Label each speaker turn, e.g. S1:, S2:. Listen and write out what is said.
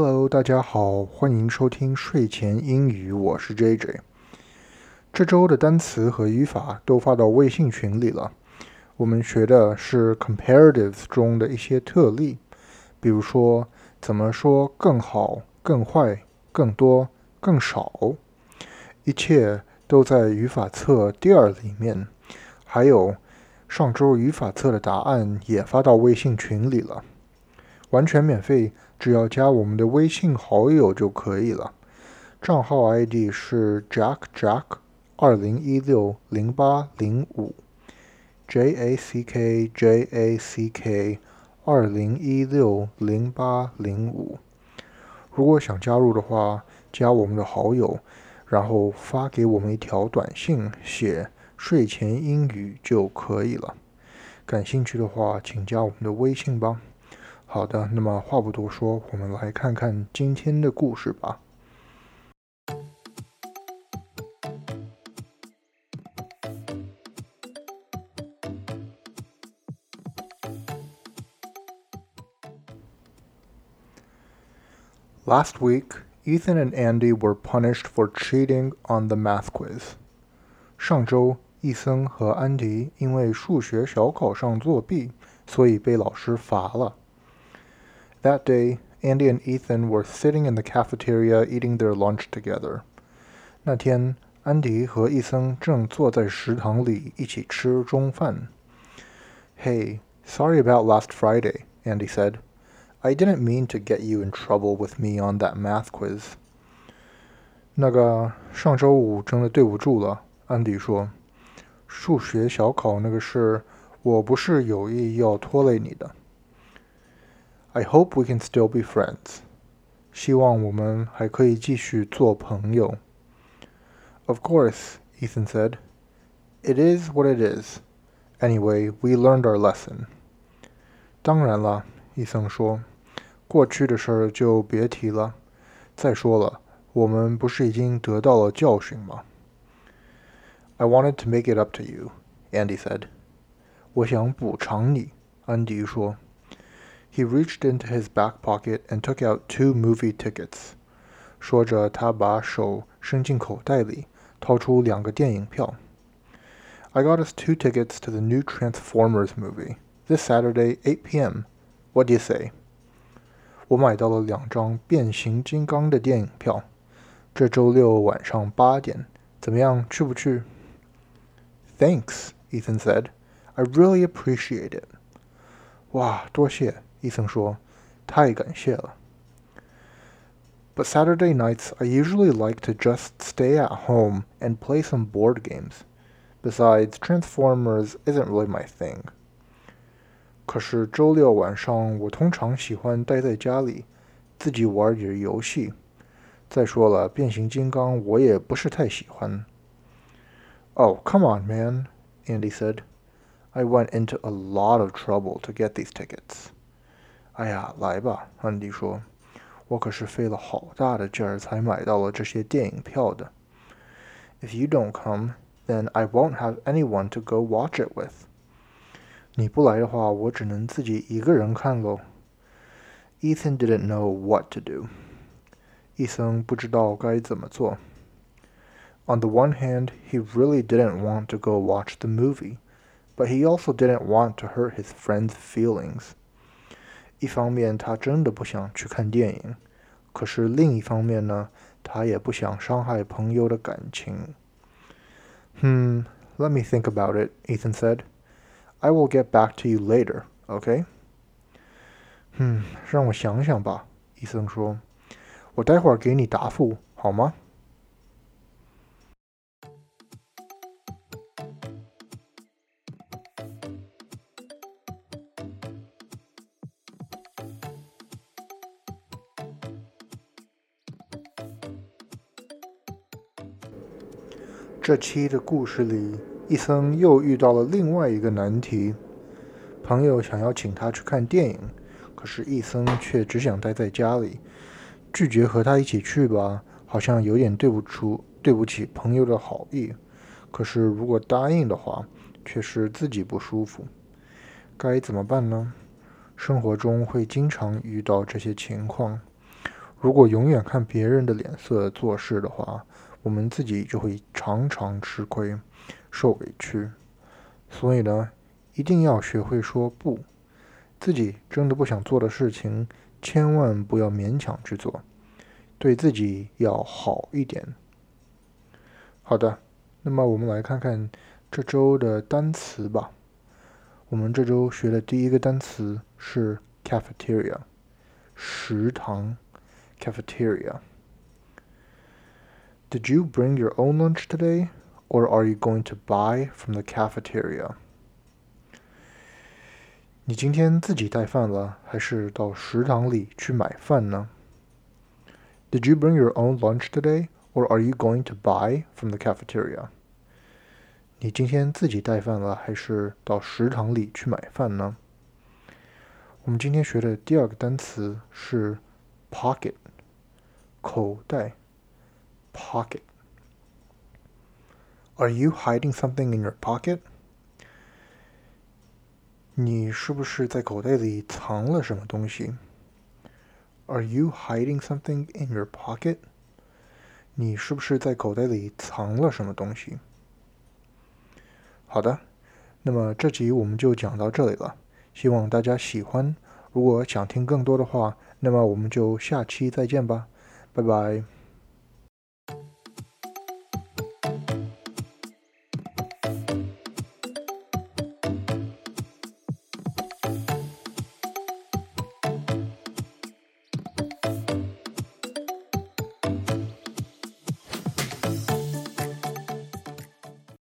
S1: Hello，大家好，欢迎收听睡前英语，我是 JJ。这周的单词和语法都发到微信群里了。我们学的是 comparatives 中的一些特例，比如说怎么说更好、更坏、更多、更少，一切都在语法册第二里面。还有上周语法册的答案也发到微信群里了，完全免费。只要加我们的微信好友就可以了，账号 ID 是 Jack Jack 二零一六零八零五，J A C K J A C K 二零一六零八零五。如果想加入的话，加我们的好友，然后发给我们一条短信，写睡前英语就可以了。感兴趣的话，请加我们的微信吧。好的，那么话不多说，我们来看看今天的故事吧。Last week, Ethan and Andy were punished for cheating on the math quiz. 上周，伊森和安迪因为数学小考上作弊，所以被老师罚了。That day, Andy and Ethan were sitting in the cafeteria eating their lunch together. 那天，安迪和伊森正坐在食堂里一起吃中饭。Hey, sorry about last Friday, Andy said. I didn't mean to get you in trouble with me on that math quiz. 那个上周五真的对不住了，安迪说。数学小考那个事，我不是有意要拖累你的。 I hope we can still be friends. 希望我们还可以继续做朋友。Of course, Ethan said. It is what it is. Anyway, we learned our lesson. 当然啦，伊森说，过去的事儿就别提了。再说了，我们不是已经得到了教训吗？I wanted to make it up to you, Andy said. 我想补偿你，安迪说。he reached into his back pocket and took out two movie tickets. 说着，他把手伸进口袋里，掏出两个电影票。I got us two tickets to the new Transformers movie this Saturday, 8 p.m. What do you say? 我买到了两张变形金刚的电影票，这周六晚上八点，怎么样？去不去？Thanks, Ethan said. I really appreciate it. 哇，多谢。 伊森说：“太感谢了。” But Saturday nights, I usually like to just stay at home and play some board games. Besides, Transformers isn't really my thing. 可是周六晚上，我通常喜欢待在家里，自己玩点游戏。再说了，变形金刚我也不是太喜欢。Oh, come on, man, Andy said. I went into a lot of trouble to get these tickets. 哎呀，来吧，安迪说：“我可是费了好大的劲儿才买到了这些电影票的。If you don't come, then I won't have anyone to go watch it with。你不来的话，我只能自己一个人看喽。” Ethan didn't know what to do。伊森不知道该怎么做。On the one hand, he really didn't want to go watch the movie, but he also didn't want to hurt his friend's feelings. 一方面，他真的不想去看电影，可是另一方面呢，他也不想伤害朋友的感情。Hmm, let me think about it, Ethan said. I will get back to you later, okay?" Hmm,，让我想想吧，伊森说。我待会儿给你答复，好吗？这期的故事里，伊森又遇到了另外一个难题。朋友想要请他去看电影，可是伊森却只想待在家里。拒绝和他一起去吧，好像有点对不出对不起朋友的好意。可是如果答应的话，却是自己不舒服。该怎么办呢？生活中会经常遇到这些情况。如果永远看别人的脸色做事的话，我们自己就会常常吃亏、受委屈。所以呢，一定要学会说不。自己真的不想做的事情，千万不要勉强去做，对自己要好一点。好的，那么我们来看看这周的单词吧。我们这周学的第一个单词是 cafeteria，食堂。cafeteria. Did you bring your own lunch today, or are you going to buy from the cafeteria? 你今天自己带饭了，还是到食堂里去买饭呢？Did you bring your own lunch today, or are you going to buy from the cafeteria? 你今天自己带饭了，还是到食堂里去买饭呢？我们今天学的第二个单词是 pocket。口袋 pocket Are you hiding something in your pocket? 你是不是在口袋里藏了什么东西？Are you hiding something in your pocket? 你是不是在口袋里藏了什么东西？好的，那么这集我们就讲到这里了，希望大家喜欢。如果想听更多的话，那么我们就下期再见吧。拜拜。